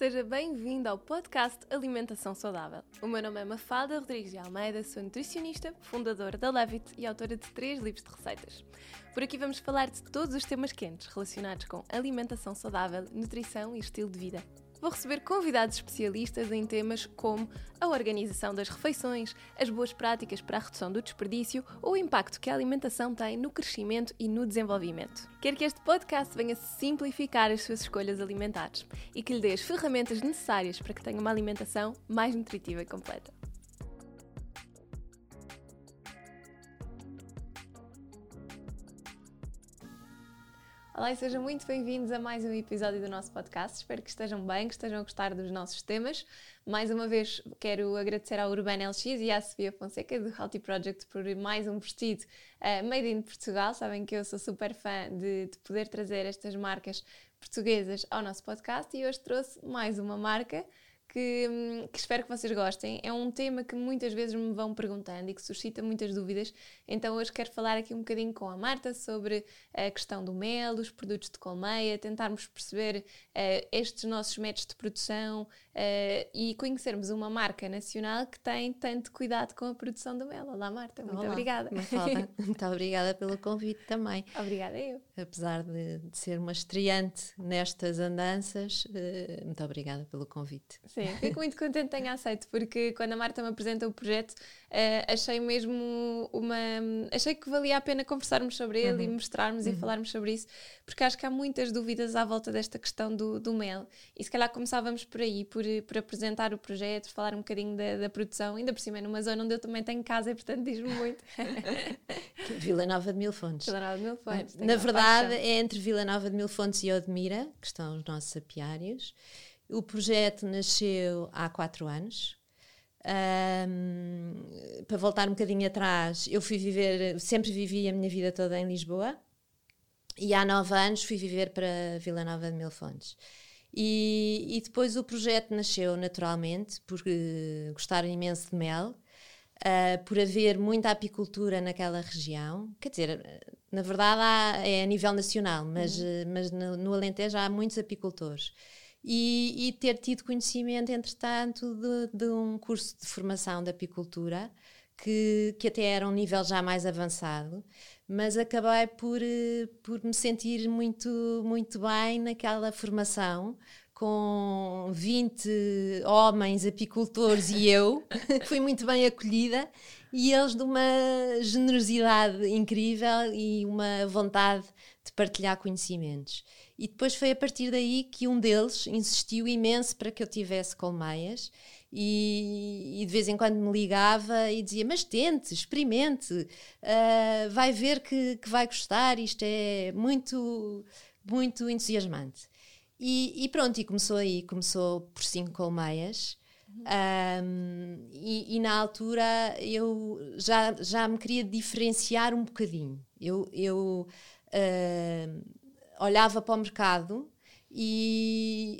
Seja bem-vindo ao podcast Alimentação Saudável. O meu nome é Mafalda Rodrigues de Almeida, sou nutricionista, fundadora da Levit e autora de três livros de receitas. Por aqui vamos falar de todos os temas quentes relacionados com alimentação saudável, nutrição e estilo de vida vou receber convidados especialistas em temas como a organização das refeições, as boas práticas para a redução do desperdício ou o impacto que a alimentação tem no crescimento e no desenvolvimento. Quero que este podcast venha simplificar as suas escolhas alimentares e que lhe dê as ferramentas necessárias para que tenha uma alimentação mais nutritiva e completa. Olá e sejam muito bem-vindos a mais um episódio do nosso podcast. Espero que estejam bem, que estejam a gostar dos nossos temas. Mais uma vez quero agradecer ao Urbana LX e à Sofia Fonseca do Healthy Project por mais um vestido uh, made in Portugal. Sabem que eu sou super fã de, de poder trazer estas marcas portuguesas ao nosso podcast e hoje trouxe mais uma marca que, que, espero que vocês gostem. É um tema que muitas vezes me vão perguntando e que suscita muitas dúvidas. Então hoje quero falar aqui um bocadinho com a Marta sobre a questão do mel, os produtos de colmeia, tentarmos perceber uh, estes nossos métodos de produção uh, e conhecermos uma marca nacional que tem tanto cuidado com a produção do mel. Olá Marta, muito Olá, obrigada. muito obrigada pelo convite também. Obrigada eu. Apesar de, de ser uma estreante nestas andanças, uh, muito obrigada pelo convite. Sim. Sim, fico muito contente que tenha aceito, porque quando a Marta me apresenta o projeto, uh, achei mesmo uma. Achei que valia a pena conversarmos sobre ele uhum. e mostrarmos uhum. e falarmos sobre isso, porque acho que há muitas dúvidas à volta desta questão do, do mel. E se calhar começávamos por aí, por, por apresentar o projeto, falar um bocadinho da, da produção, ainda por cima é numa zona onde eu também tenho casa e portanto diz-me muito. Vila Nova de Mil Fontes. Vila Nova de Mil Fontes. Na verdade, é entre Vila Nova de Mil Fontes e Odmira, que estão os nossos apiários. O projeto nasceu há quatro anos. Um, para voltar um bocadinho atrás, eu fui viver, sempre vivi a minha vida toda em Lisboa e há nove anos fui viver para Vila Nova de Mil Fontes. E, e depois o projeto nasceu naturalmente por uh, gostar imenso de mel, uh, por haver muita apicultura naquela região. Quer dizer, na verdade há, é a nível nacional, mas, uhum. uh, mas no, no Alentejo há muitos apicultores e, e ter tido conhecimento, entretanto, de, de, um curso de formação de apicultura, que, que até era um nível já mais avançado, mas acabei por, eh, por me sentir muito, muito bem naquela formação, com 20 homens apicultores e eu, fui muito bem acolhida e eles de uma generosidade incrível e uma vontade de partilhar conhecimentos. E depois foi a partir daí que um deles insistiu imenso para que eu tivesse colmeias e, e de vez em quando me ligava e dizia: Mas tente, experimente, uh, vai ver que, que vai gostar, isto é muito, muito entusiasmante. E, e, pronto, e começou aí, começou por cinco colmeias. Um, e, e, na altura eu já, já me queria diferenciar um bocadinho. Eu, eu uh, olhava para o mercado e,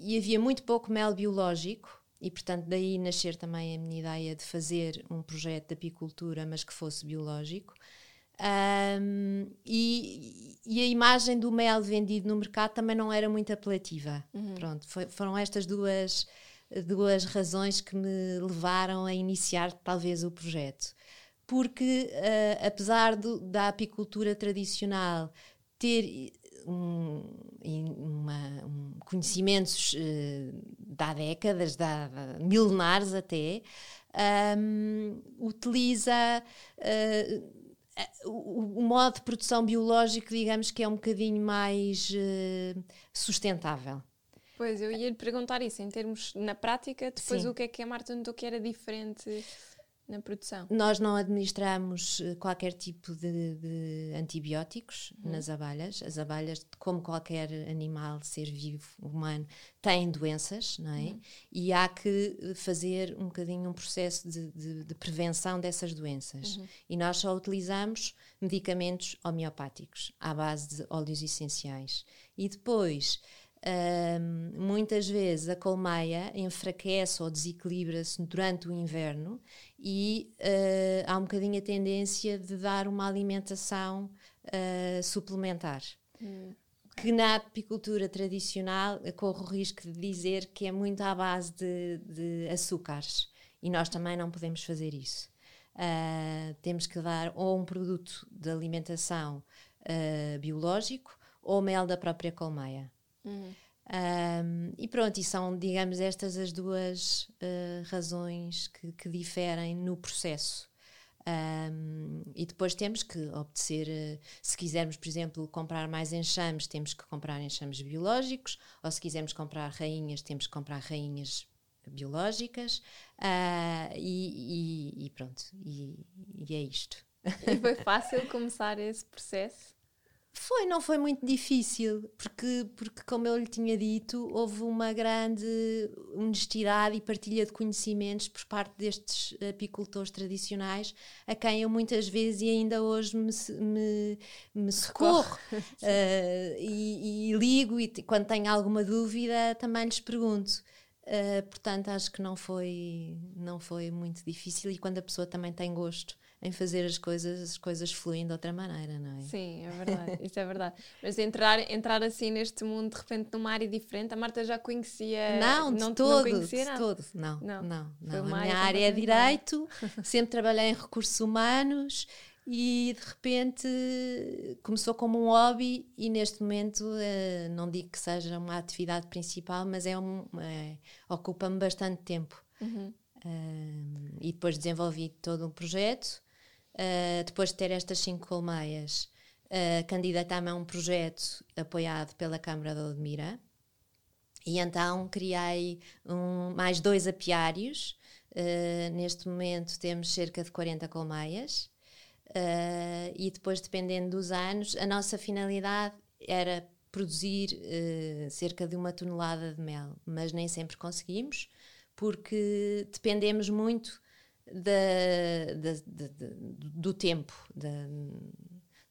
e, e, havia muito pouco mel biológico, e portanto daí nascer também a minha ideia de fazer um projeto de apicultura, mas que fosse biológico. Um, e, e, a imagem do mel vendido no mercado também não era muito apelativa. Uhum. Pronto, foi, foram estas duas, duas razões que me levaram a iniciar talvez o projeto. Porque, uh, apesar do, da apicultura tradicional ter um, uma, um, conhecimentos uh, de há décadas, de há, milenares até, um, utiliza uh, o, o, modo de produção biológico, digamos que é um bocadinho mais uh, sustentável. Pois, eu ia lhe perguntar isso, em termos na prática, depois Sim. o que é que a Marta notou que era diferente na produção? Nós não administramos eh, qualquer tipo de, de antibióticos uhum. nas abelhas. As abelhas, como qualquer animal, ser vivo, humano, têm doenças, não é? Uhum. E há que eh, fazer um bocadinho um processo de, de, de prevenção dessas doenças. Uhum. E nós só utilizamos medicamentos homeopáticos à base de óleos essenciais. E depois muitas vezes a colmeia enfraquece ou desequilibra-se durante o inverno e uh, há um bocadinho a tendência de dar uma alimentação uh, suplementar. Hum, que na apicultura tradicional corro o risco de dizer que é muito à base de, de açúcares e nós também não podemos fazer isso. Uh, temos que dar ou um produto de alimentação uh, biológico ou mel da própria colmeia. Uhum. Um, e pronto, e são, digamos, estas as duas uh, razões que, que, diferem no processo. Um, e depois temos que obedecer, uh, se quisermos, por exemplo, comprar mais enxames, temos que comprar enxames biológicos, ou se quisermos comprar rainhas, temos que comprar rainhas biológicas, uh, e, e, e, pronto, e, e é isto. E foi fácil começar esse processo? Foi, não foi muito difícil, porque, porque, como eu lhe tinha dito, houve uma grande honestidade e partilha de conhecimentos por parte destes apicultores tradicionais, a quem eu muitas vezes e ainda hoje me, me, me socorro uh, e, e, ligo, e quando tenho alguma dúvida também lhes pergunto. Uh, portanto, acho que não foi, não foi muito difícil e quando a pessoa também tem gosto em fazer as coisas, as coisas fluem de outra maneira, não é? Sim, é verdade, isso é verdade. Mas entrar, entrar assim neste mundo de repente numa área diferente, a Marta já conhecia. Não, de não, todo, não conhecia de todo. Não, não, não. não. A minha área é direito, sempre trabalhei em recursos humanos e de repente começou como um hobby e neste momento uh, não digo que seja uma atividade principal, mas é um, é, ocupa-me bastante tempo. Uhum. Uh, e depois desenvolvi todo um projeto uh, depois de ter estas cinco colmeias, uh, candidatei-me a um projeto apoiado pela Câmara de Odmira. E então criei um, mais dois apiários. Uh, neste momento temos cerca de 40 colmeias. E depois, dependendo dos anos, a nossa finalidade era produzir uh, cerca de uma tonelada de mel, mas nem sempre conseguimos porque dependemos muito da, da, da, do tempo, de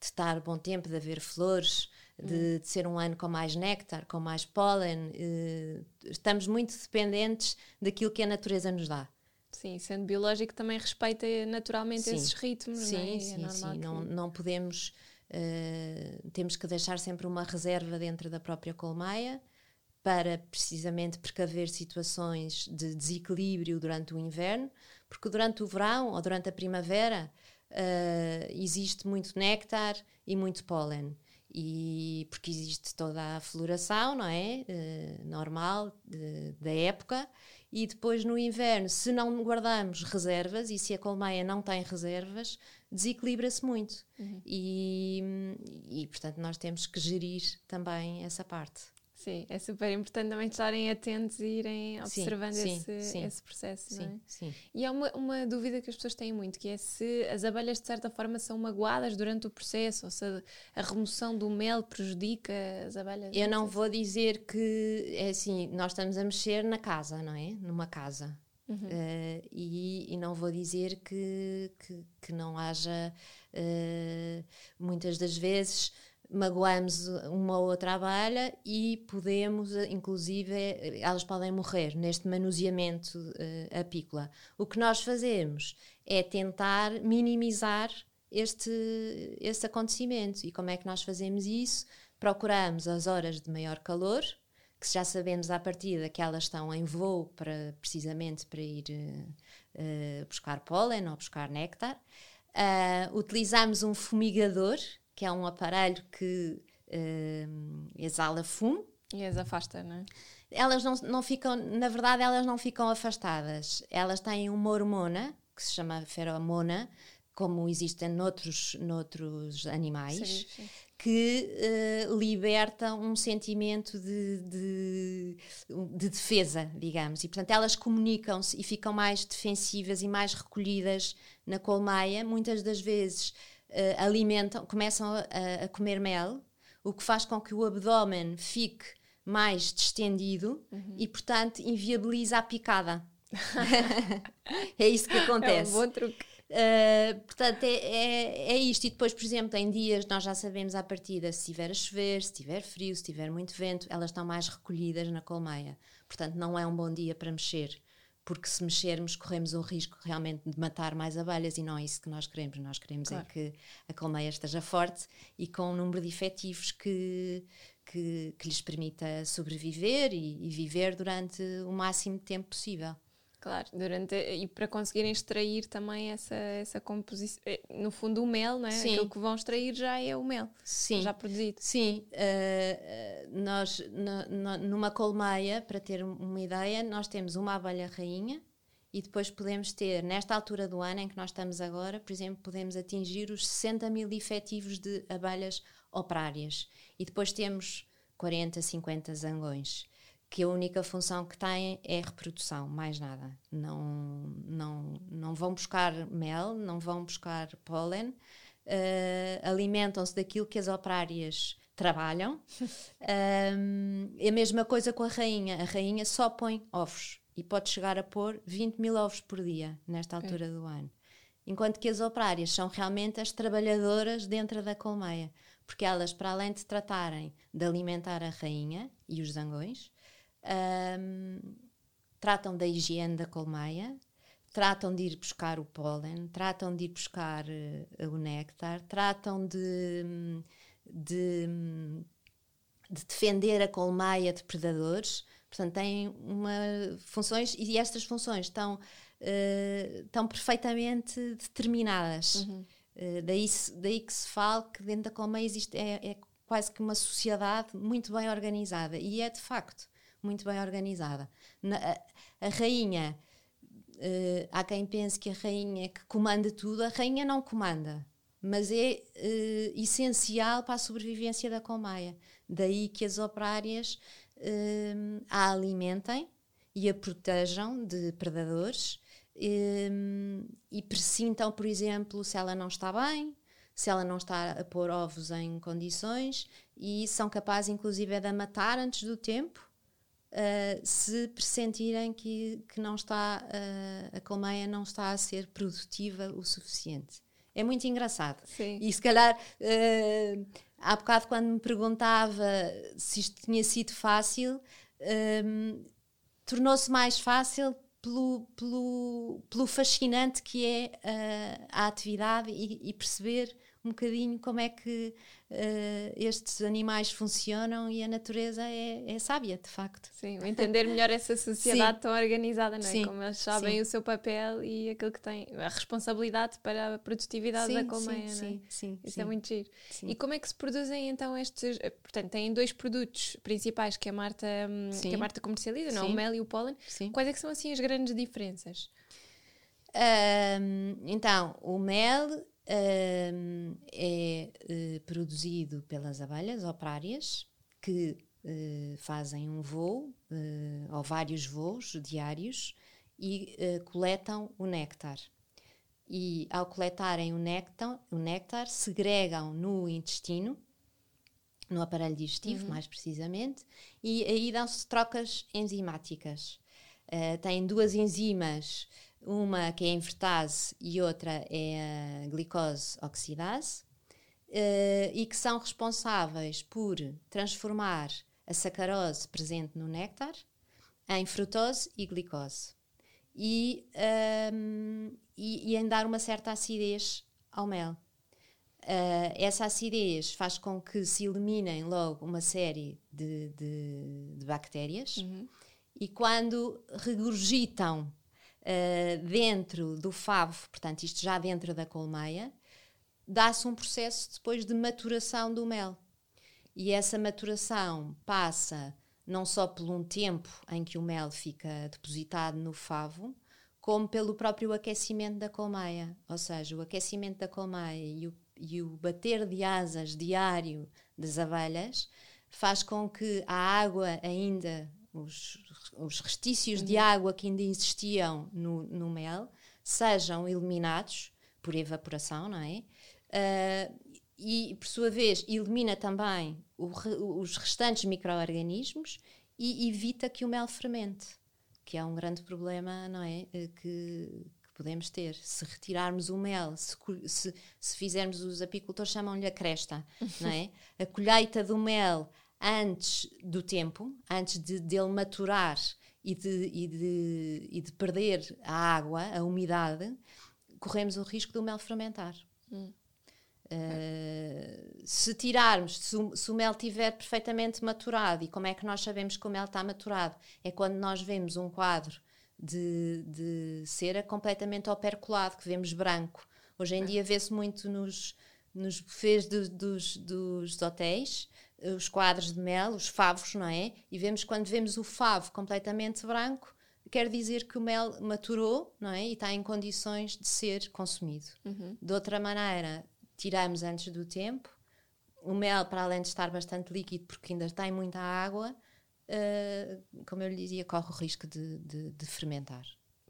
estar bom tempo, de haver flores, de, hum. de, ser um ano com mais néctar, com mais pólen. Eh, estamos muito dependentes daquilo que a natureza nos dá. Sim, sendo biológico também respeita naturalmente sim. esses ritmos, sim, não é? Sim, é sim, que... não, não podemos... Uh, temos que deixar sempre uma reserva dentro da própria colmeia para precisamente precaver situações de desequilíbrio durante o inverno, porque durante o verão ou durante a primavera uh, existe muito néctar e muito pólen. E porque existe toda a floração, não é? Uh, normal, de, da época. E depois no inverno, se não guardamos reservas e se a colmeia não tem reservas, desequilibra-se muito. Uhum. E, e, portanto, nós temos que gerir também essa parte. Sim, é super importante também estarem atentos e irem observando sim, esse, sim, esse processo, sim, não é? Sim. E há uma, uma dúvida que as pessoas têm muito, que é se as abelhas de certa forma são magoadas durante o processo, ou se a, remoção do mel prejudica as abelhas. Eu não vou dizer que, é assim, nós estamos a mexer na casa, não é? Numa casa. Uhum. Uh, e, e, não vou dizer que, que, que não haja uh, muitas das vezes magoamos uma ou outra abelha e podemos, inclusive, elas podem morrer neste manuseamento uh, apícola. O que nós fazemos é tentar minimizar este, este acontecimento. E como é que nós fazemos isso? Procuramos as horas de maior calor, que já sabemos à partida que elas estão em voo para, precisamente para ir uh, buscar pólen ou buscar néctar. Uh, utilizamos um fumigador, que é um aparelho que uh, exala fumo. E as afasta, não é? Elas não, não ficam, na verdade, elas não ficam afastadas. Elas têm uma hormona que se chama feromona, como existe noutros, noutros animais, sim, sim. que uh, liberta um sentimento de, de, de, defesa, digamos. E, portanto, elas comunicam-se e ficam mais defensivas e mais recolhidas na colmeia, muitas das vezes alimentam, começam a, a, comer mel, o que faz com que o abdômen fique mais distendido uhum. e, portanto, inviabiliza a picada. é isso que acontece. É um bom truque. Uh, portanto, é, é, é, isto. E depois, por exemplo, em dias nós já sabemos à partida se estiver a chover, se estiver frio, se tiver muito vento, elas estão mais recolhidas na colmeia. Portanto, não é um bom dia para mexer porque se mexermos corremos o risco realmente de matar mais abelhas e não é isso que nós queremos. Nós queremos é claro. é que a colmeia esteja forte e com um número de efetivos que, que, que lhes permita sobreviver e, e viver durante o máximo de tempo possível. Claro, durante, e para conseguirem extrair também essa, essa composição, eh, no fundo o mel, não é? Sim. Aquilo que vão extrair já é o mel, Sim. já produzido. Sim, uh, nós numa colmeia, para ter uma ideia, nós temos uma abelha rainha e depois podemos ter, nesta altura do ano em que nós estamos agora, por exemplo, podemos atingir os 60 mil efetivos de abelhas operárias e depois temos 40, 50 zangões que a única função que têm é reprodução, mais nada. Não, não, não vão buscar mel, não vão buscar pólen, uh, alimentam-se daquilo que as operárias trabalham. um, é a mesma coisa com a rainha. A rainha só põe ovos e pode chegar a pôr 20 mil ovos por dia nesta altura é. do ano. Enquanto que as operárias são realmente as trabalhadoras dentro da colmeia, porque elas, para além de tratarem de alimentar a rainha e os zangões, um, tratam da higiene da colmeia, tratam de ir buscar o pólen, tratam de ir buscar uh, o néctar, tratam de, de, de, defender a colmeia de predadores. Portanto, têm uma, funções e estas funções estão, uh, estão perfeitamente determinadas. Uhum. Uh, daí, daí que se fala que dentro da colmeia existe, é, é quase que uma sociedade muito bem organizada. E é de facto muito bem organizada. Na, a, a, rainha, uh, há quem pense que a rainha é que comanda tudo, a rainha não comanda, mas é uh, essencial para a sobrevivência da colmeia. Daí que as operárias uh, a alimentem e a protejam de predadores e precintam, por exemplo, se ela não está bem, se ela não está a pôr ovos em condições e são capazes, inclusive, de a matar antes do tempo uh, se pressentirem que, que não está, uh, a colmeia não está a ser produtiva o suficiente. É muito engraçado. Sim. E se calhar, uh, há bocado, quando me perguntava se isto tinha sido fácil, tornou-se mais fácil pelo, pelo, pelo fascinante que é uh, a atividade e, e, perceber um bocadinho como é que uh, estes animais funcionam e a natureza é, é, sábia, de facto. Sim, entender melhor essa sociedade Sim. tão organizada, não é? Sim. Como eles sabem Sim. o seu papel e aquilo que têm, a responsabilidade para a produtividade da colmeia, sim, não é? Sim, sim. Isso é muito giro. E como é que se produzem então estes. Eh, portanto, têm dois produtos principais que a Marta, hum, que a Marta comercializa, não? É? o mel e o pólen. Quais é que são assim as grandes diferenças? Um, então, o mel um, é uh, produzido pelas abelhas operárias que uh, fazem um voo uh, ou vários voos diários e coletam o néctar. E ao coletarem o néctar, o néctar segregam no intestino, no aparelho digestivo, uhum. mais precisamente, e aí dão-se trocas enzimáticas. têm duas enzimas uma que é a invertase e outra é a glicose oxidase, uh, e que são responsáveis por transformar a sacarose presente no néctar em frutose e glicose e, um, ehm, e, e, em dar uma certa acidez ao mel. Uh, essa acidez faz com que se eliminem logo uma série de, de, de bactérias uhum. e quando regurgitam uh, dentro do favo, portanto, isto já dentro da colmeia, dá-se um processo depois de maturação do mel. E essa maturação passa não só por um tempo em que o mel fica depositado no favo, como pelo próprio aquecimento da colmeia. Ou seja, o aquecimento da colmeia e o, e o bater de asas diário das abelhas faz com que a água ainda os, os restícios uhum. de água que ainda existiam no, no, mel sejam eliminados por evaporação, não é? Uh, e, por sua vez, elimina também o, os restantes micro-organismos e evita que o mel fermente, que é um grande problema, não é? Eh, que, que podemos ter. Se retirarmos o mel, se, se, se fizermos, os apicultores chamam-lhe a cresta, não é? A colheita do mel antes do tempo, antes de dele maturar e de, e, de, e de perder a água, a umidade, corremos o risco do mel fermentar. Hum. Uh, se tirarmos, se o, se o, mel estiver perfeitamente maturado, e como é que nós sabemos que o mel está maturado? É quando nós vemos um quadro de, de cera completamente operculado, que vemos branco. Hoje em dia vê-se muito nos, nos buffets de, dos, dos hotéis, os quadros de mel, os favos, não é? E vemos quando vemos o favo completamente branco, quer dizer que o mel maturou, não é? E está em condições de ser consumido. Uhum. De outra maneira, tiramos antes do tempo. O mel, para além de estar bastante líquido, porque ainda tem muita água, uh, como eu lhe dizia, corre o risco de, de, de fermentar.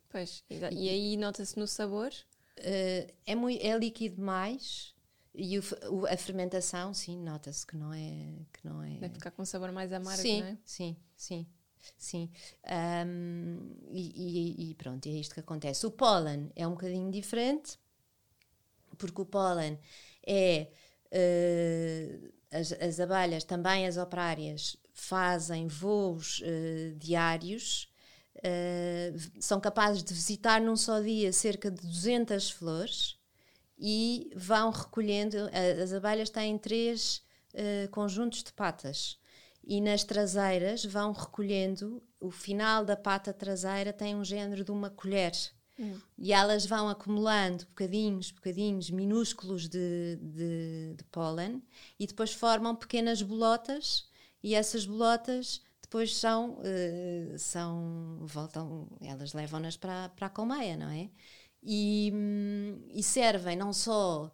Pois, e, e aí nota-se no sabor? Uh, é, muito, é líquido demais e o, o, a fermentação, sim, nota-se que não é. Que não é... Deve ficar com um sabor mais amargo, sim, não é? Sim, sim. Sim, um, e, e, e, pronto, é isto que acontece. O pólen é um bocadinho diferente, porque o pólen é. Uh, as, as, abelhas, também as operárias, fazem voos uh, diários, uh, são capazes de visitar num só dia cerca de 200 flores e vão recolhendo. As abelhas têm três conjuntos de patas e nas traseiras vão recolhendo. O final da pata traseira tem um género de uma colher. Hum. E elas vão acumulando bocadinhos, bocadinhos minúsculos de, de, de pólen e depois formam pequenas bolotas e essas bolotas depois são, uh, são voltam, elas levam-nas para, para a colmeia, não é? E, hum, e servem não só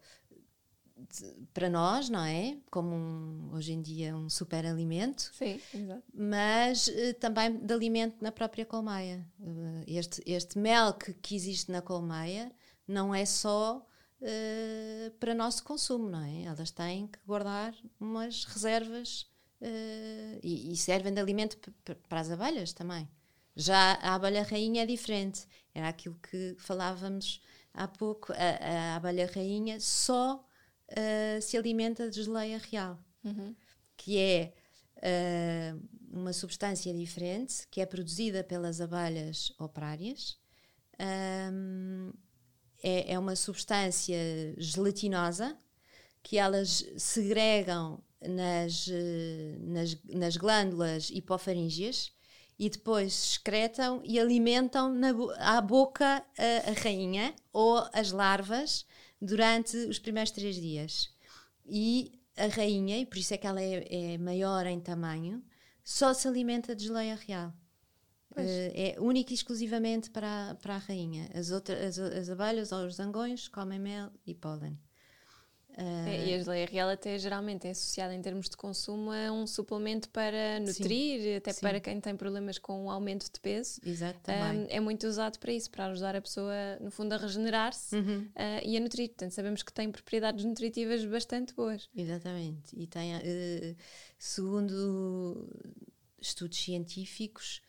para nós, não é? Como um, hoje em dia um super alimento. Sim, exato. Mas uh, também de alimento na própria colmeia. Uh, este, este mel que, que existe na colmeia não é só uh, para nosso consumo, não é? Elas têm que guardar umas reservas e, e, servem de alimento para as abelhas também. Já a abelha rainha é diferente. Era aquilo que falávamos há pouco. A, a abelha rainha só uh, se alimenta de geleia real, uhum. que é uh, uma substância diferente que é produzida pelas abelhas operárias. Um, é, é, uma substância gelatinosa que elas segregam nas, nas, nas glândulas hipofaríngeas e depois excretam e alimentam na, à boca a, a rainha ou as larvas durante os primeiros três dias. E a rainha, e por isso é que ela é, é maior em tamanho, só se alimenta de geleia real. Uh, é única e exclusivamente para, para a rainha. As, outras, as, as abelhas ou os zangões comem mel e pólen. Uh, é, e a geleia real até geralmente é associada em termos de consumo a um suplemento para nutrir, sim, até sim. para quem tem problemas com o aumento de peso. Exato, um, é muito usado para isso, para ajudar a pessoa, no fundo, a regenerar-se uhum. uh, e a nutrir. Portanto, sabemos que tem propriedades nutritivas bastante boas. Exatamente. E tem, uh, segundo estudos científicos,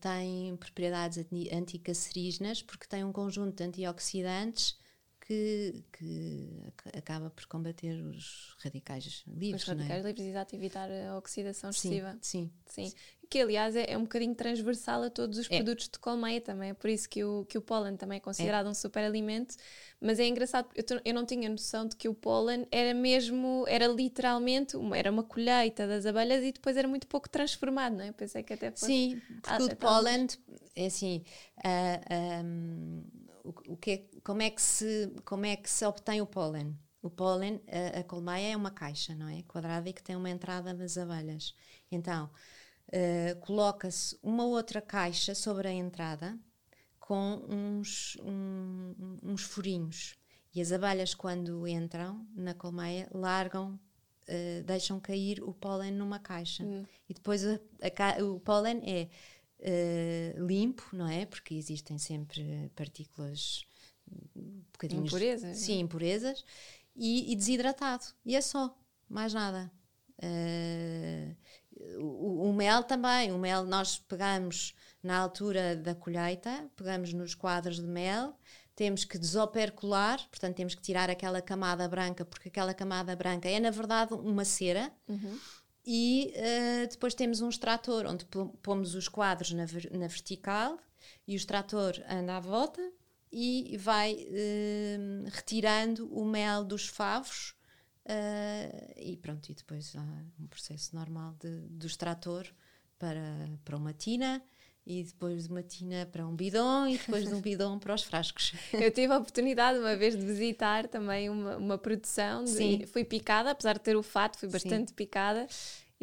tem propriedades anticancerígenas porque tem um conjunto de antioxidantes que, que acaba por combater os radicais livres. Os radicais é? livres, exato, evitar a oxidação excessiva. Sim, sim. sim. Que, aliás, é, é, um bocadinho transversal a todos os é. produtos de colmeia também. É por isso que o, que o pólen também é considerado é. um superalimento. Mas é engraçado, eu, eu não tinha noção de que o pólen era mesmo, era literalmente, uma, era uma colheita das abelhas e depois era muito pouco transformado, não é? Pensei que até fosse... Sim, porque o pólen, é assim... Uh, um, o, que é, como, é que se, como é que se obtém o pólen? O pólen, a, a colmeia é uma caixa, não é? Quadrada e que tem uma entrada nas abelhas. Então, uh, coloca-se uma outra caixa sobre a entrada com uns, um, uns furinhos. E as abelhas, quando entram na colmeia, largam, uh, deixam cair o pólen numa caixa. Hum. E depois a, a, o pólen é uh, limpo, não é? Porque existem sempre partículas um bocadinho impurezas. Sim, impurezas e, e, desidratado. E é só, mais nada. Uh, o, o, mel também, o mel nós pegamos na altura da colheita, pegamos nos quadros de mel, temos que desopercular, portanto temos que tirar aquela camada branca, porque aquela camada branca é na verdade uma cera. Uhum e uh, depois temos um extrator onde pomos os quadros na, na, vertical e o extrator anda à volta e vai uh, retirando o mel dos favos uh, e pronto, e depois há um processo normal de, do extrator para, para uma tina e depois de uma tina para um bidão e depois de um bidão para os frascos. Eu tive a oportunidade uma vez de visitar também uma, uma produção, de, fui picada, apesar de ter o fato, fui bastante Sim. picada.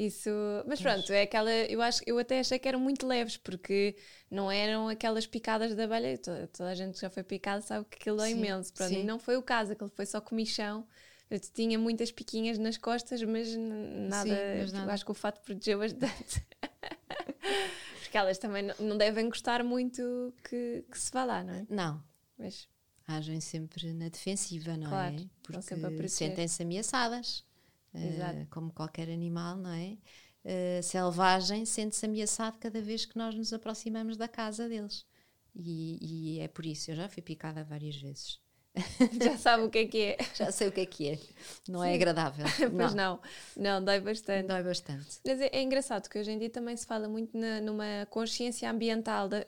Isso, mas pronto, é aquela, eu acho, eu até achei que eram muito leves porque não eram aquelas picadas da abelha, toda, toda a gente que já foi picada sabe que aquilo é sim, imenso, pronto, e não foi o caso, aquilo foi só comichão. Eu tinha muitas piquinhas nas costas, mas nada, sim, mas nada. acho que o fato protegeu bastante. Porque elas também não devem gostar muito que, que se vá lá, não é? Não. Mas... Agem sempre na defensiva, não claro, é? Porque sentem-se ameaçadas, uh, como qualquer animal, não é? Uh, selvagem sente-se ameaçado cada vez que nós nos aproximamos da casa deles. E, e é por isso, eu já fui picada várias vezes. Já sabe o que é que é. Já sei o que é que é. Não é Sim. é agradável. pois não. não. Não, dói bastante. Dói bastante. Mas é, é engraçado que hoje em dia também se fala muito na, numa consciência ambiental, da,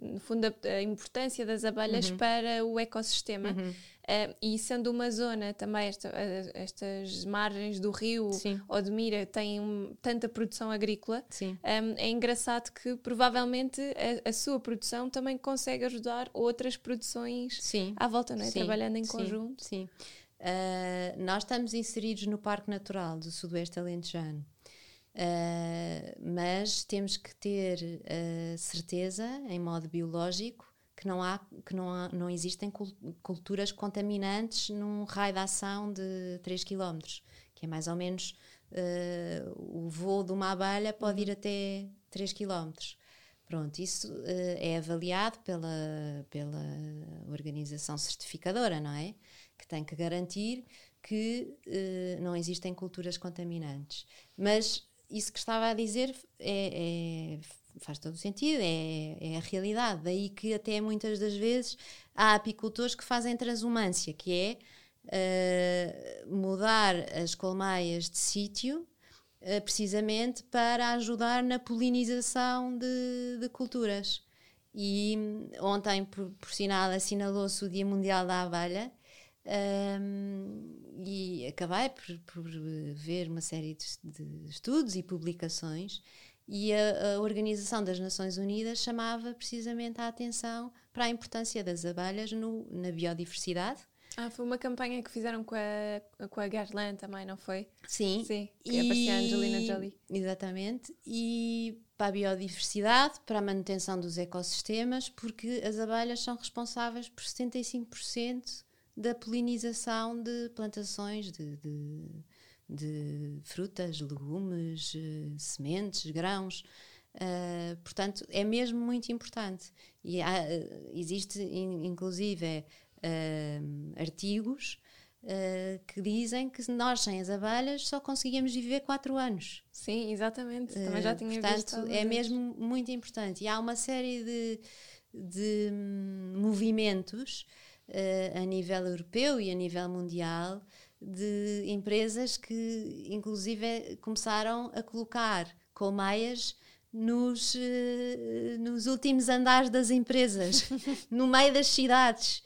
no fundo, a, a, importância das abelhas uhum. para o ecossistema. Uhum. Uh, e sendo uma zona também, esta, uh, estas margens do rio Sim. Odmira têm um, tanta produção agrícola, um, é engraçado que provavelmente a, a, sua produção também consegue ajudar outras produções Sim. à volta, não é? trabalhando em conjunto. Sim. Uh, nós estamos inseridos no Parque Natural do Sudoeste Alentejano. Uh, mas temos que ter uh, certeza, em modo biológico, que não há que não, há, não existem culturas contaminantes num raio de ação de 3 km, que é mais ou menos uh, o voo de uma abelha pode ir até 3 km. Pronto, isso uh, é avaliado pela, pela organização certificadora, não é? Que tem que garantir que uh, não existem culturas contaminantes. Mas isso que estava a dizer é, é faz todo sentido, é, é a realidade. Daí que até muitas das vezes há apicultores que fazem transumância, que é uh, mudar as colmeias de sítio uh, precisamente para ajudar na polinização de, de culturas. E ontem, por, por sinal, assinalou-se o Dia Mundial da Abelha. Um, e acabei por, por, ver uma série de, de estudos e publicações e a, a, Organização das Nações Unidas chamava precisamente a atenção para a importância das abelhas no, na biodiversidade. Ah, foi uma campanha que fizeram com a, com a Garland também, não foi? Sim. Sim, que e, aparecia a Angelina Jolie. Exatamente. E para a biodiversidade, para a manutenção dos ecossistemas, porque as abelhas são responsáveis por 75% da polinização de plantações de, de de frutas, legumes, uh, sementes, grãos. Uh, portanto, é mesmo muito importante. E há, uh, existe, in, inclusive, artigos que dizem que nós, sem as abelhas, só conseguíamos viver 4 anos. Sim, exatamente. Também já tinha portanto, visto. Portanto, é mesmo muito importante. E há uma série de, de hum, movimentos a nível europeu e a nível mundial de empresas que, inclusive, começaram a colocar colmeias nos, uh, nos últimos andares das empresas, no meio das cidades,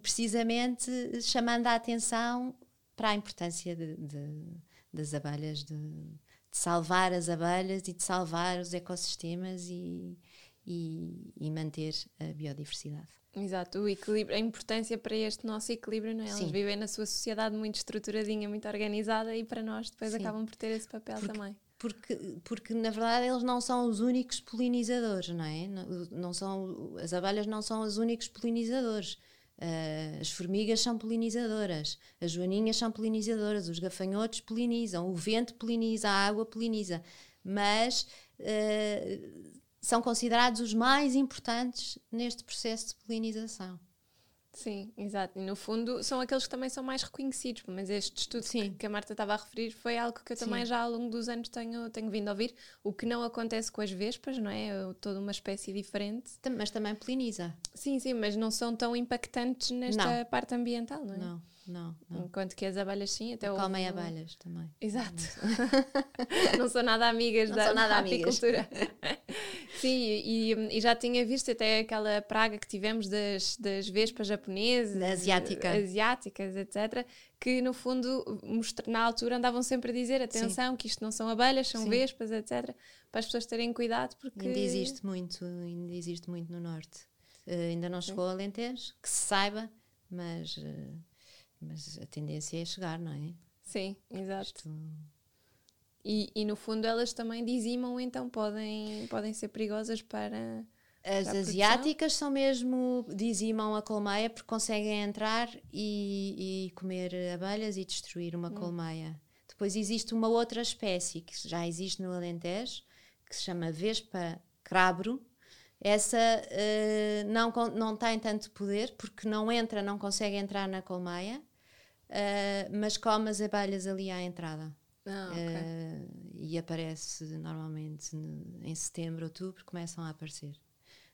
precisamente chamando a atenção para a importância de, de, das abelhas, de, de, salvar as abelhas e de salvar os ecossistemas e, e, e manter a biodiversidade. Exato, o equilíbrio, a importância para este nosso equilíbrio, não é? Eles vivem na sua sociedade muito estruturadinha, muito organizada e para nós depois Sim. acabam por ter esse papel porque, também. Porque, porque na verdade eles não são os únicos polinizadores, não é? Não, não são, as abelhas não são os únicos polinizadores. Uh, as formigas são polinizadoras, as joaninhas são polinizadoras, os gafanhotos polinizam, o vento poliniza, a água poliniza, mas uh, são considerados os mais importantes neste processo de polinização. Sim, exato. E no fundo são aqueles que também são mais reconhecidos. Mas este estudo que, que, a Marta estava a referir foi algo que eu também Sim. já ao longo dos anos tenho, tenho vindo a ouvir. O que não acontece com as vespas, não é? é toda uma espécie diferente. Mas também poliniza. Sim, sim, mas não são tão impactantes nesta não. parte ambiental, não é? Não. Não, não. Enquanto que as abelhas sim, até Comem houve... abelhas também. Exato. não são nada amigas não da, nada da apicultura. Sim, e, e, já tinha visto até aquela praga que tivemos das, das vespas japonesas, Asiática. asiáticas, etc., que no fundo, na altura, andavam sempre a dizer: atenção, Sim. que isto não são abelhas, são Sim. vespas, etc., para as pessoas terem cuidado, porque. Ainda existe muito, ainda existe muito no Norte. Uh, ainda não chegou a Alentejo, que se saiba, mas, uh, mas a tendência é chegar, não é? Sim, exato. Isto... E, e no fundo elas também dizimam, então podem, podem ser perigosas para. As para asiáticas são mesmo, dizimam a colmeia porque conseguem entrar e, e comer abelhas e destruir uma hum. colmeia. Depois existe uma outra espécie que já existe no Alentejo, que se chama Vespa crabro. Essa uh, não, não tem tanto poder porque não entra, não consegue entrar na colmeia, uh, mas come as abelhas ali à entrada. Ah, okay. uh, e aparece normalmente em setembro, outubro, começam a aparecer.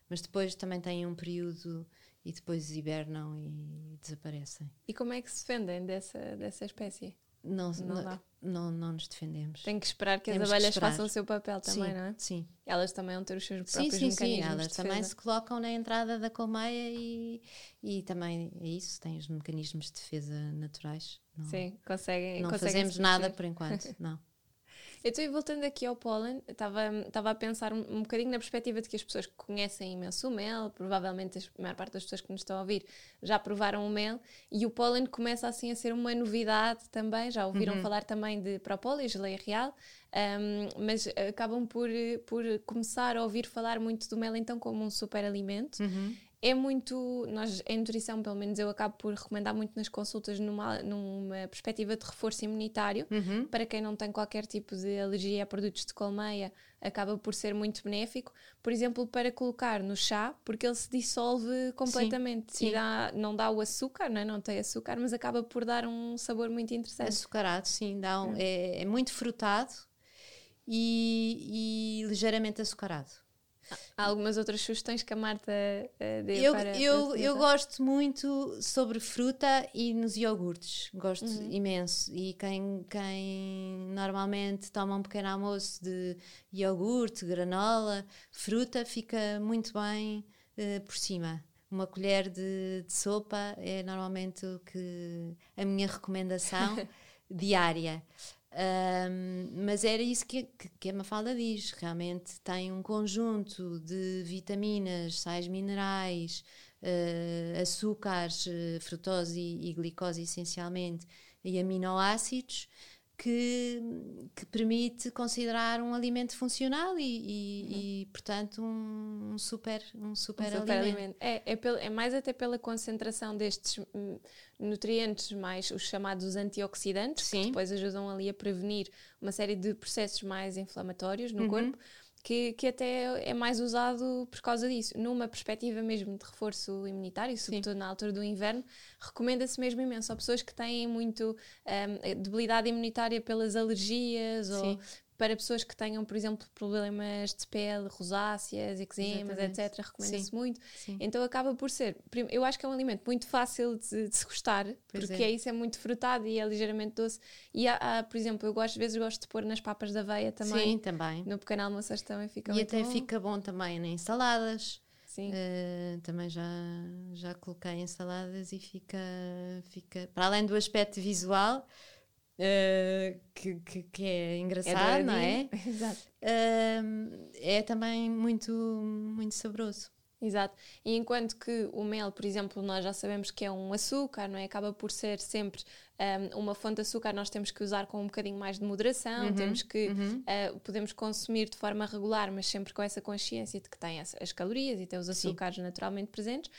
Mas depois também têm um período e depois hibernam e desaparecem. E como é que se defendem dessa, dessa espécie? Não, não, não, não, não nos defendemos. Tem que esperar que Temos as abelhas façam o seu papel também, sim, não é? Sim. Elas também vão ter os seus próprios sim, sim, mecanismos. Sim, elas de também se colocam na entrada da colmeia e, e também é isso, têm os mecanismos de defesa naturais. Não, sim, conseguem. Não conseguem fazemos nada por enquanto, não. Então, e voltando aqui ao pólen, estava a pensar um, um bocadinho na perspectiva de que as pessoas que conhecem imenso o mel, provavelmente a maior parte das pessoas que nos estão a ouvir já provaram o mel, e o pólen começa assim a ser uma novidade também. Já ouviram uhum. falar também de propóleo, geleia real, um, mas acabam por, por começar a ouvir falar muito do mel então como um super alimento. Uhum é muito. Nós, em nutrição, pelo menos eu acabo por recomendar muito nas consultas numa, numa perspectiva de reforço imunitário. Uhum. Para quem não tem qualquer tipo de alergia a produtos de colmeia, acaba por ser muito benéfico. Por exemplo, para colocar no chá, porque ele se dissolve completamente sim, sim. dá, não dá o açúcar, não, é? não tem açúcar, mas acaba por dar um sabor muito interessante. Açucarado, sim, dá um, é. é, é muito frutado e, e ligeiramente açucarado. Há algumas outras sugestões que a Marta uh, deu eu, para, eu, para eu gosto muito sobre fruta e nos iogurtes. Gosto uhum. imenso. E quem, quem normalmente toma um pequeno almoço de iogurte, granola, fruta, fica muito bem uh, por cima. Uma colher de, de sopa é normalmente o que a minha recomendação diária. Um, mas era isso que, que, que a Mafalda diz: realmente tem um conjunto de vitaminas, sais minerais, uh, açúcares, uh, frutose e, e glicose essencialmente, e aminoácidos que, que permite considerar um alimento funcional e, e, uhum. e portanto, um, um, super, um super, um super alimento. alimento. É, é, pelo, é, mais até pela concentração destes hum, nutrientes, mais os chamados antioxidantes, Sim. que depois ajudam ali a prevenir uma série de processos mais inflamatórios no uhum. corpo que, que até é mais usado por causa disso. Numa perspectiva mesmo de reforço imunitário, sobretudo Sim. na altura do inverno, recomenda-se mesmo imenso. Há pessoas que têm muito um, debilidade imunitária pelas alergias Sim. ou para pessoas que tenham, por exemplo, problemas de pele, rosáceas, eczemas, etc., recomenda-se muito. Sim. Então acaba por ser, eu acho que é um alimento muito fácil de, de se gostar, pois porque é. é. isso, é muito frutado e é ligeiramente doce. E há, há, por exemplo, eu gosto, às vezes gosto de pôr nas papas da aveia também. Sim, também. No pequeno almoço também fica e muito até bom. fica bom também em saladas. Sim. Uh, também já, já coloquei em saladas e fica, fica, para além do aspecto visual, Uh, que, que, que, é engraçado, é não é? Exato. Uh, é também muito, muito saboroso. Exato. E enquanto que o mel, por exemplo, nós já sabemos que é um açúcar, não é? Acaba por ser sempre um, uma fonte de açúcar, nós temos que usar com um bocadinho mais de moderação, uhum, temos que uhum. uh, podemos consumir de forma regular, mas sempre com essa consciência de que tem as, as calorias e tem os açúcares Sim. naturalmente presentes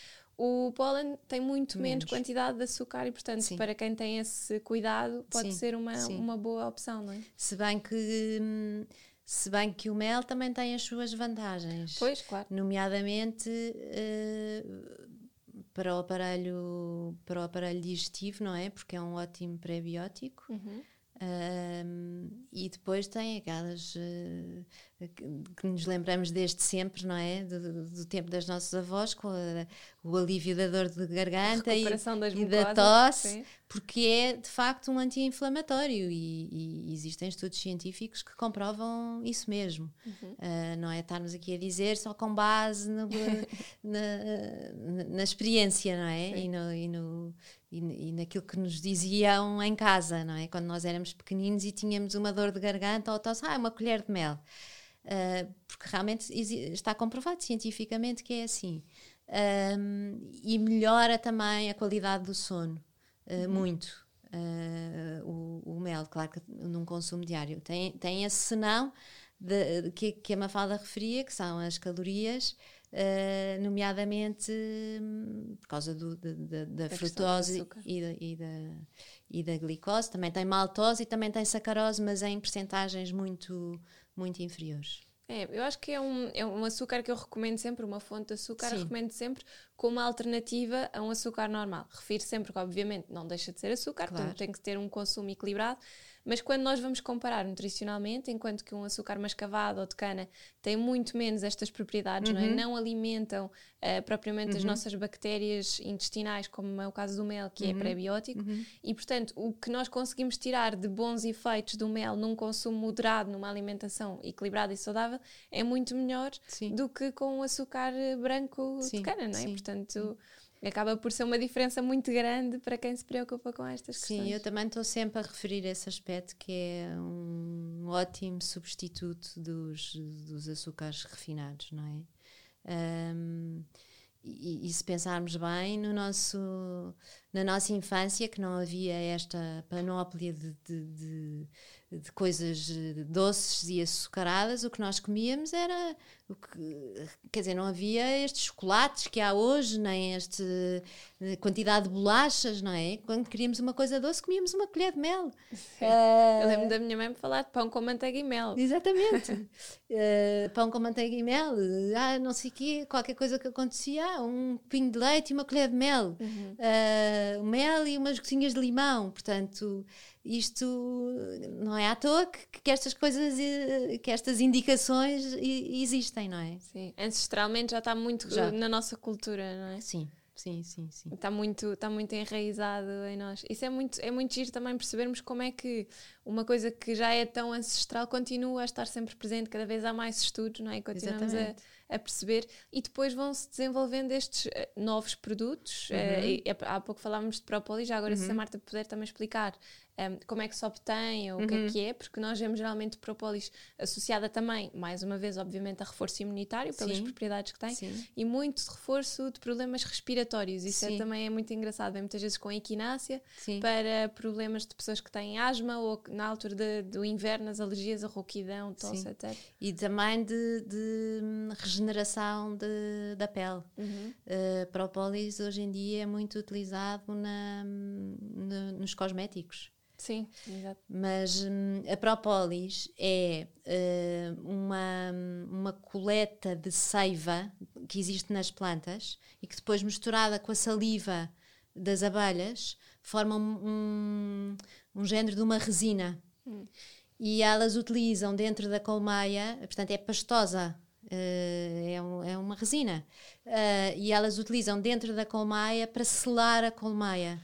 o pólen tem muito menos, menos quantidade de açúcar e, portanto, Sim. para quem tem esse cuidado, pode Sim. ser uma, uma boa opção, não é? Se bem que. Se bem que o mel também tem as suas vantagens. Pois, claro. Nomeadamente uh, para, o aparelho, para o aparelho digestivo, não é? Porque é um ótimo prebiótico. Uhum. Um, e depois tem aquelas uh, que, nos lembramos desde sempre, não é? Do, do, tempo das nossas avós, com a, o alívio da dor de garganta e, e da tosse, sim. porque é de facto um anti-inflamatório e, e, existem estudos científicos que comprovam isso mesmo. Uhum. Uh, não é estarmos aqui a dizer só com base no, na, na, experiência, não é? E, no, e, no, e, naquilo que nos diziam em casa, não é? Quando nós éramos pequeninos e tínhamos uma dor de garganta ou tosse, ah, uma colher de mel. Uh, porque realmente está comprovado cientificamente que é assim. Um, e melhora também a qualidade do sono, uh, uhum. muito. Uh, o, o, mel, claro que num consumo diário. Tem, tem esse senão de, que, que a Mafalda referia, que são as calorias, uh, nomeadamente um, por causa do, de, de, da frutose e da, e, da, e da glicose. Também tem maltose e também tem sacarose, mas em percentagens muito, muito inferiores. É, eu acho que é um, é um açúcar que eu recomendo sempre, uma fonte de açúcar, recomendo sempre como alternativa a um açúcar normal. Refiro sempre que, obviamente, não deixa de ser açúcar, claro. tem que ter um consumo equilibrado, mas quando nós vamos comparar nutricionalmente, enquanto que um açúcar mascavado ou de cana tem muito menos estas propriedades, uhum. não, é? Não alimentam uh, propriamente uhum. as nossas bactérias intestinais, como é o caso do mel, que é uhum. é pré-biótico, uhum. e portanto o que nós conseguimos tirar de bons efeitos do mel num consumo moderado, numa alimentação equilibrada e saudável, é muito melhor Sim. do que com o açúcar branco Sim. de cana, não é? Sim. Portanto acaba por ser uma diferença muito grande para quem se preocupa com estas questões. Sim, eu também estou sempre a referir esse aspecto que é um ótimo substituto dos, dos açúcares refinados, não é? Um, e, e, se pensarmos bem no nosso, na nossa infância que não havia esta panóplia de, de, de de coisas eh, doces e açucaradas, o que nós comíamos era o que, quer dizer, não havia estes chocolates que há hoje, nem esta eh, quantidade de bolachas, não é? Quando queríamos uma coisa doce, comíamos uma colher de mel. Uh, Eu lembro da minha mãe falar de pão com manteiga e mel. Exatamente. uh, pão com manteiga e mel, ah, não sei o quê, qualquer coisa que acontecia, ah, um pinho de leite e uma colher de mel. Uhum. Uh, mel e umas gotinhas de limão, portanto isto não é à toa que, que estas coisas, eh, que estas indicações existem, não é? Sim, ancestralmente já está muito já. na nossa cultura, não é? Sim. Sim, sim, sim. Está muito, está muito enraizado em nós. Isso é muito, é muito giro também percebermos como é que uma coisa que já é tão ancestral continua a estar sempre presente. Cada vez há mais estudos, não é? E continuamos a, a, perceber. E depois vão-se desenvolvendo estes uh, novos produtos. Uhum. Uh, e, há pouco falávamos de própolis, já agora uhum. se a Marta puder também explicar um, como é que se obtém ou uhum. o que é uhum. que é, porque nós vemos geralmente própolis associada também, mais uma vez, obviamente, a reforço imunitário, pelas Sim. propriedades que tem, Sim. e muito reforço de problemas respiratórios. Isso é, também é muito engraçado, vem muitas vezes com equinácia para problemas de pessoas que têm asma ou na altura de, do inverno, as alergias, a rouquidão, tosse, etc. E também de, de regeneração de, da pele. Uhum. Uh, própolis hoje em dia é muito utilizado na, na nos cosméticos. Sim, exato. Mas hum, a própolis é uh, uma, uma coleta de seiva que existe nas plantas e que depois misturada com a saliva das abelhas forma um, um, género de uma resina. Hum. E elas utilizam dentro da colmeia, portanto é pastosa, Uh, é, um, é, uma resina. Uh, e elas utilizam dentro da colmeia para selar a colmeia.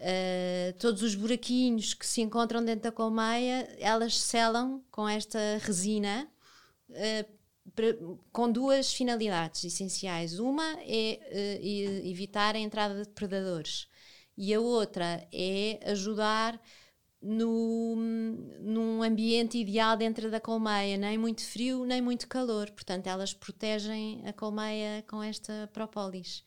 Uh, todos os buraquinhos que se encontram dentro da colmeia, elas selam com esta resina uh, pra, com duas finalidades essenciais. Uma é uh, evitar a entrada de predadores e a outra é ajudar no, num ambiente ideal dentro da colmeia, nem muito frio nem muito calor. Portanto, elas protegem a colmeia com esta própolis,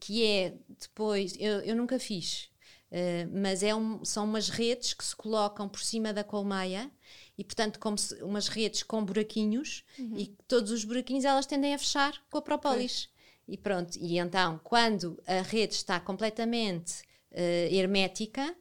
que é depois, eu, eu nunca fiz, Uh, mas é um, são umas redes que se colocam por cima da colmeia e portanto como se, umas redes com buraquinhos uhum. e todos os buraquinhos elas tendem a fechar com a própolis e pronto e então quando a rede está completamente uh, hermética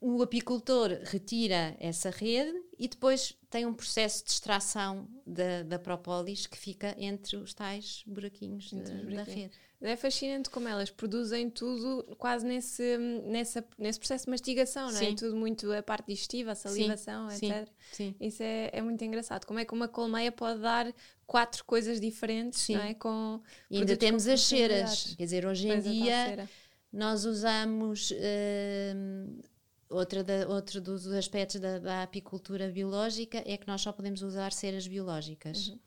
o apicultor retira essa rede e depois tem um processo de extração da, da própolis que fica entre os tais buraquinhos, de, da rede. É fascinante como elas produzem tudo quase nesse, nessa, nesse processo de mastigação, não é? Tudo muito a parte digestiva, a salivação, sim, etc. Sim, Isso é, é muito engraçado. Como é que uma colmeia pode dar quatro coisas diferentes, sim. não é? Com e ainda temos as ceras. Quer dizer, hoje em dia nós usamos. Uh, outra da, outro dos aspectos da, da, apicultura biológica é que nós só podemos usar ceras biológicas. Uhum.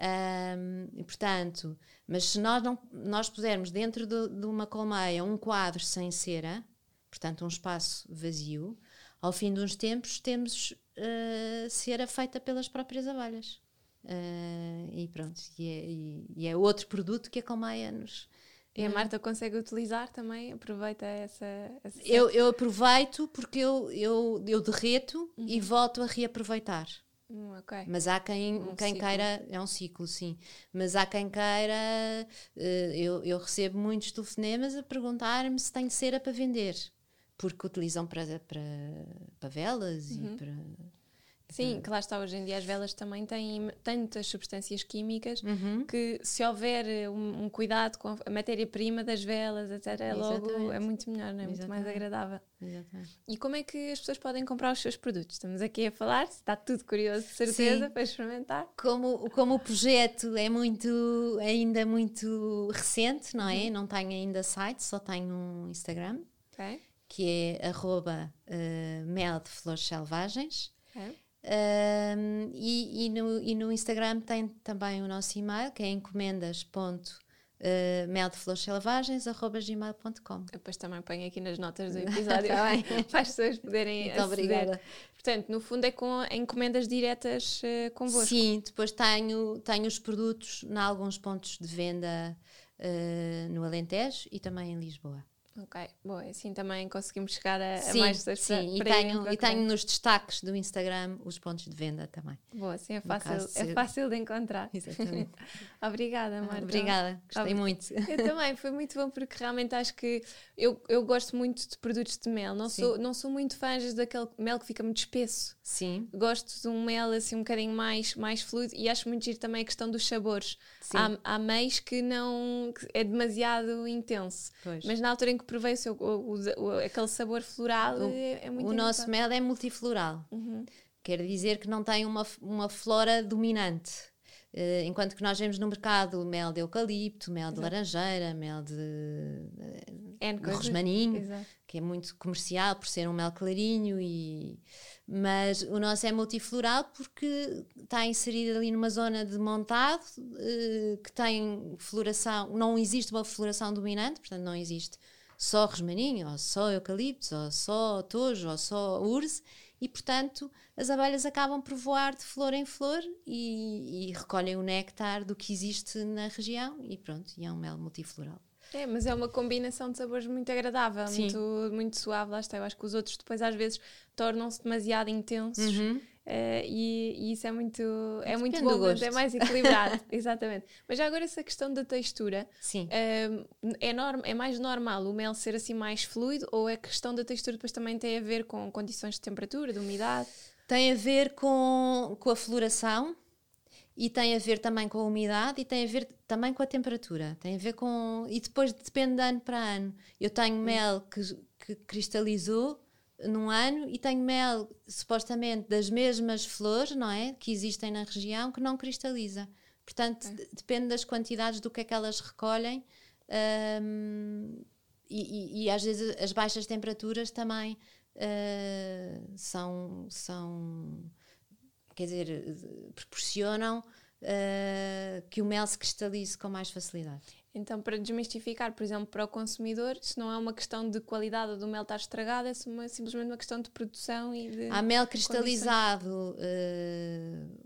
Um, e portanto, mas se nós, não, nós pusermos dentro de, de, uma colmeia um quadro sem cera, portanto um espaço vazio, ao fim de uns tempos temos uh, cera feita pelas próprias abelhas. Uh, e pronto, e é, e, e é, outro produto que a colmeia nos. E a Marta consegue utilizar também? Aproveita essa. essa... Eu, eu aproveito porque eu, eu, eu derreto uhum. e volto a reaproveitar. Hum, okay. Mas há quem, um quem queira, é um ciclo, sim. Mas há quem queira, uh, eu, eu recebo muitos telefonemas a perguntar-me se tenho cera para vender, porque utilizam para, para, para velas uhum. e para Sim, que lá está, hoje em dia as velas também têm tantas substâncias químicas uhum. que se houver eh, um, um cuidado com a matéria-prima das velas, etc., é logo é muito melhor, não é? muito mais agradável. Exatamente. E como é que as pessoas podem comprar os seus produtos? Estamos aqui a falar, está tudo curioso, de certeza, Sim. para experimentar. Como, como o projeto é muito, ainda muito recente, não é? Uhum. Não tenho ainda site, só tenho um Instagram, okay. que é arroba uh, mel de flores selvagens. Okay. Um, e, e, no, e no Instagram tem também o nosso e-mail que é encomendas.com Uh, meldefloresselvagens.gmail.com Depois também ponho aqui nas notas do episódio tá para as pessoas poderem Muito aceder. obrigada. Portanto, no fundo é com encomendas diretas uh, convosco. Sim, depois tenho, tenho os produtos em alguns pontos de venda uh, no Alentejo e também em Lisboa. Ok, boa, assim também conseguimos chegar a, sim, a mais pessoas sim, para, e tenho, e tenho nos destaques do Instagram os pontos de venda também. Boa, sim, é fácil, é fácil de encontrar. Exatamente. Obrigada, Marta. Obrigada, gostei muito. Eu também, foi muito bom porque realmente acho que eu, eu gosto muito de produtos de mel. Não sou, não sou muito fã daquele mel que fica muito espesso. Sim. Gosto de um mel assim um bocadinho mais, mais fluido e acho muito giro também a questão dos sabores. Sim. Há, há meios que não que é demasiado intenso. Pois. Mas na altura em que provei o, o, o, aquele sabor floral o, é, é, muito O nosso mel é multifloral. Uhum. Quer dizer que não tem uma, uma flora dominante. Uh, enquanto que nós vemos no mercado mel de eucalipto, mel de laranjeira, mel de, de, de rosmaninho, que é muito comercial por ser um mel clarinho, e, mas o nosso é multifloral porque está inserido ali numa zona de montado uh, que tem floração, não existe uma floração dominante, portanto não existe só rosmaninho, ou só eucalipto, ou só tojo, ou só urze, e portanto as abelhas acabam por voar de flor em flor e, e recolhem o néctar do que existe na região e pronto, e é um mel multifloral. É, mas é uma combinação de sabores muito agradável, muito, muito suave, lá está. Eu acho que os outros depois às vezes tornam-se demasiado intensos uhum. Uh, e, e, isso é muito, é muito bom, é mais equilibrado, exatamente. Mas já agora essa questão da textura, Sim. Uh, é, norm, é mais normal o mel ser assim mais fluido ou a questão da textura depois também tem a ver com condições de temperatura, de umidade? Tem a ver com, com a floração e tem a ver também com a umidade e tem a ver também com a temperatura. Tem a ver com. E depois depende de ano para ano. Eu tenho mel que, que cristalizou num ano e tenho mel supostamente das mesmas flores, não é? Que existem na região que não cristaliza. Portanto, é. depende das quantidades do que é que elas recolhem um, e, e, e, às vezes as baixas temperaturas também uh, são, são, quer dizer, proporcionam uh, que o mel se cristalize com mais facilidade. Então, para desmistificar, por exemplo, para o consumidor, isso não é uma questão de qualidade do mel estar estragado, é uma, simplesmente uma questão de produção e de. Há mel cristalizado, uh,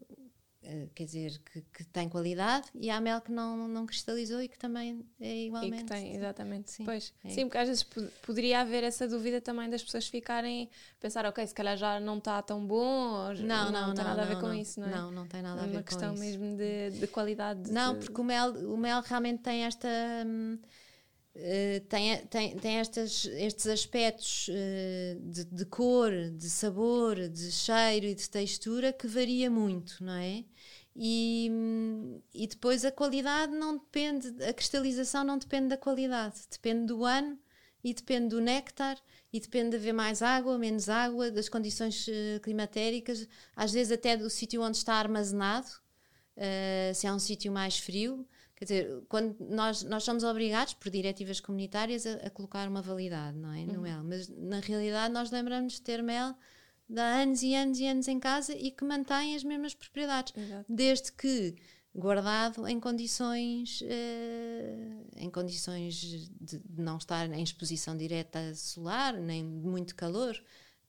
quer dizer, que, que, tem qualidade, e há mel que não, não cristalizou e que também é igualmente. E que tem, exatamente. Sim, pois. É. Sim, porque às vezes poderia haver essa dúvida também das pessoas ficarem pensar, ok, se calhar já não está tão bom, ou, não, não, não, não tem nada não, a ver com isso, não é? Não, não tem nada a ver com isso. É uma questão mesmo de, de qualidade. Não, de... porque o mel, o mel realmente tem esta. Hum, Uh, tem, tem, tem estas, estes aspectos uh, de, de, cor, de sabor, de cheiro e de textura que varia muito, não é? E, e depois a qualidade não depende, a cristalização não depende da qualidade, depende do ano e depende do néctar e depende de haver mais água, menos água, das condições uh, climatéricas, às vezes até do sítio onde está armazenado, uh, se é um sítio mais frio. Quer dizer, quando nós, nós somos obrigados por diretivas comunitárias a, a colocar uma validade, não é? Uhum. No mel, mas na realidade nós lembramos de ter mel de há anos e anos e anos em casa e que mantém as mesmas propriedades, Exato. desde que guardado em condições uh, em condições de não estar em exposição direta solar nem de muito calor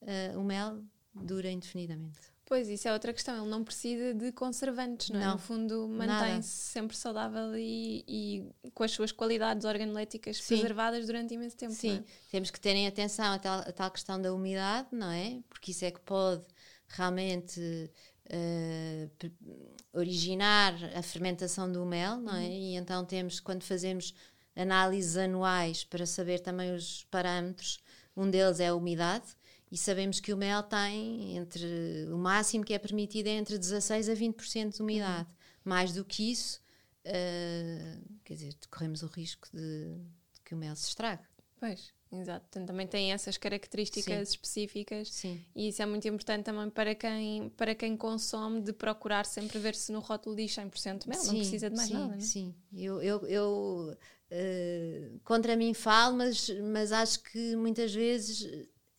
uh, o mel dura indefinidamente pois isso é outra questão ele não precisa de conservantes não, é? não no fundo mantém-se sempre saudável e, e, com as suas qualidades organoléticas Sim. preservadas durante imenso tempo Sim, é? temos que terem atenção a tal, a tal questão da umidade não é porque isso é que pode realmente uh, originar a fermentação do mel, não é? Uhum. E então temos, quando fazemos análises anuais para saber também os parâmetros, um deles é a umidade, e sabemos que o mel tem entre o máximo que é permitido é entre 16 a 20% de umidade. Uhum. Mais do que isso, uh, quer dizer, corremos o risco de, de que o mel se estrague. Pois. Exato, Portanto, também tem essas características Sim. específicas Sim. e isso é muito importante também para quem, para quem consome de procurar sempre ver se no rótulo diz 100% mel, Sim, não precisa de mais sim, nada. Não é? Sim, eu, eu, eu uh, contra mim falo, mas, mas acho que muitas vezes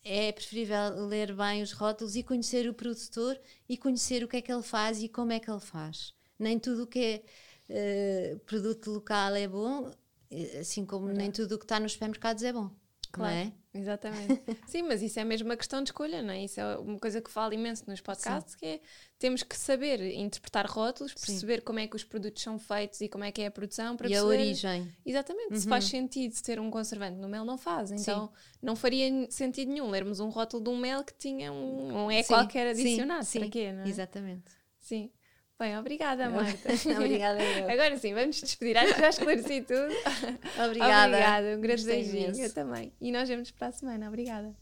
é preferível ler bem os rótulos e conhecer o produtor e conhecer o que é que ele faz e como é que ele faz. Nem tudo o que é uh, produto local é bom, eh, assim como nem tudo o que está nos supermercados é bom. Claro, é? Exatamente. Sim, mas isso é mesmo uma questão de escolha, não é? Isso é uma coisa que falo imenso nos podcasts, Sim. que é temos que saber interpretar rótulos, perceber Sim. como é que os produtos são feitos e como é que é a produção para e perceber... a origem. Exatamente, uhum. se faz sentido ter um conservante no mel, não faz. Então Sim. não faria sentido nenhum lermos um rótulo de um mel que tinha um, não é qualquer adicionado. Sim. Para quê, não é? Exatamente. Sim. Bem, obrigada, Marta. obrigada eu. Agora sim, vamos despedir. Acho que já esclareci tudo. Obrigada. obrigada. Um grande beijinho. Eu também. E nós vemos para a semana. Obrigada.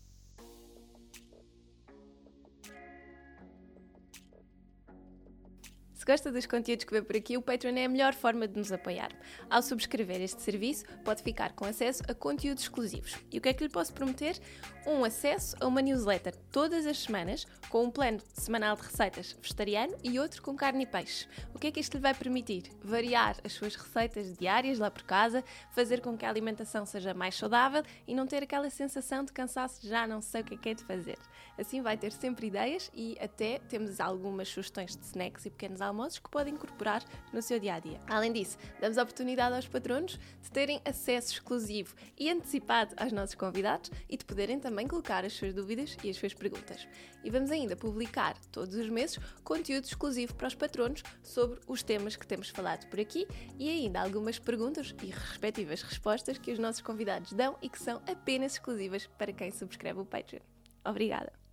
Se gosta dos conteúdos que vê por aqui, o Patreon é a melhor forma de nos apoiar. Ao subscrever este serviço, pode ficar com acesso a conteúdos exclusivos. E o que é que lhe posso prometer? Um acesso a uma newsletter todas as semanas, com um plano semanal de receitas vegetariano e outro com carne e peixe. O que é que isto lhe vai permitir? Variar as suas receitas diárias lá por casa, fazer com que a alimentação seja mais saudável e não ter aquela sensação de cansaço já não sei o que é que é de fazer. Assim vai ter sempre ideias e até temos algumas sugestões de snacks e pequenos almoços almoços que podem incorporar no seu dia a dia. Além disso, damos oportunidade aos patronos de terem acesso exclusivo e antecipado aos nossos convidados e de poderem também colocar as suas dúvidas e as suas perguntas. E vamos ainda publicar todos os meses conteúdo exclusivo para os patronos sobre os temas que temos falado por aqui e ainda algumas perguntas e respectivas respostas que os nossos convidados dão e que são apenas exclusivas para quem subscreve o Patreon. Obrigada!